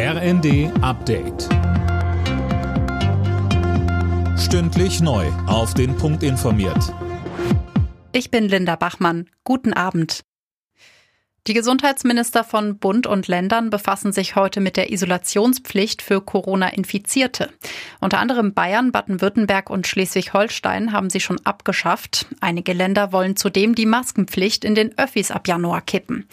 RND Update. Stündlich neu. Auf den Punkt informiert. Ich bin Linda Bachmann. Guten Abend. Die Gesundheitsminister von Bund und Ländern befassen sich heute mit der Isolationspflicht für Corona-Infizierte. Unter anderem Bayern, Baden-Württemberg und Schleswig-Holstein haben sie schon abgeschafft. Einige Länder wollen zudem die Maskenpflicht in den Öffis ab Januar kippen.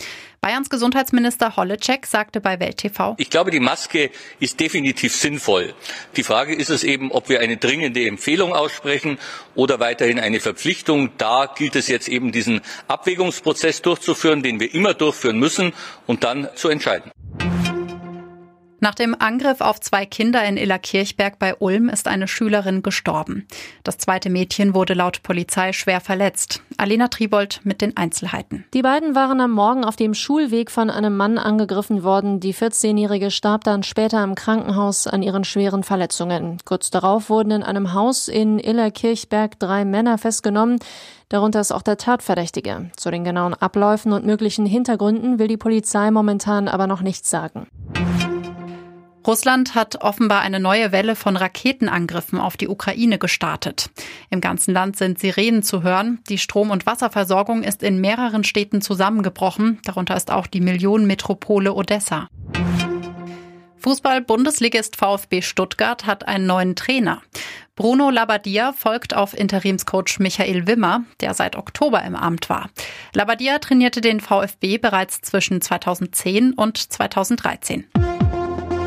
Bayerns Gesundheitsminister Holleczek sagte bei Welt TV. Ich glaube, die Maske ist definitiv sinnvoll. Die Frage ist es eben, ob wir eine dringende Empfehlung aussprechen oder weiterhin eine Verpflichtung. Da gilt es jetzt eben diesen Abwägungsprozess durchzuführen, den wir immer durchführen müssen und dann zu entscheiden. Nach dem Angriff auf zwei Kinder in Illerkirchberg bei Ulm ist eine Schülerin gestorben. Das zweite Mädchen wurde laut Polizei schwer verletzt. Alena Tribold mit den Einzelheiten. Die beiden waren am Morgen auf dem Schulweg von einem Mann angegriffen worden. Die 14-Jährige starb dann später im Krankenhaus an ihren schweren Verletzungen. Kurz darauf wurden in einem Haus in Illerkirchberg drei Männer festgenommen. Darunter ist auch der Tatverdächtige. Zu den genauen Abläufen und möglichen Hintergründen will die Polizei momentan aber noch nichts sagen. Russland hat offenbar eine neue Welle von Raketenangriffen auf die Ukraine gestartet. Im ganzen Land sind Sirenen zu hören. Die Strom- und Wasserversorgung ist in mehreren Städten zusammengebrochen. Darunter ist auch die Millionenmetropole Odessa. Fußball-Bundesligist VfB Stuttgart hat einen neuen Trainer. Bruno Labbadia folgt auf Interimscoach Michael Wimmer, der seit Oktober im Amt war. Labbadia trainierte den VfB bereits zwischen 2010 und 2013.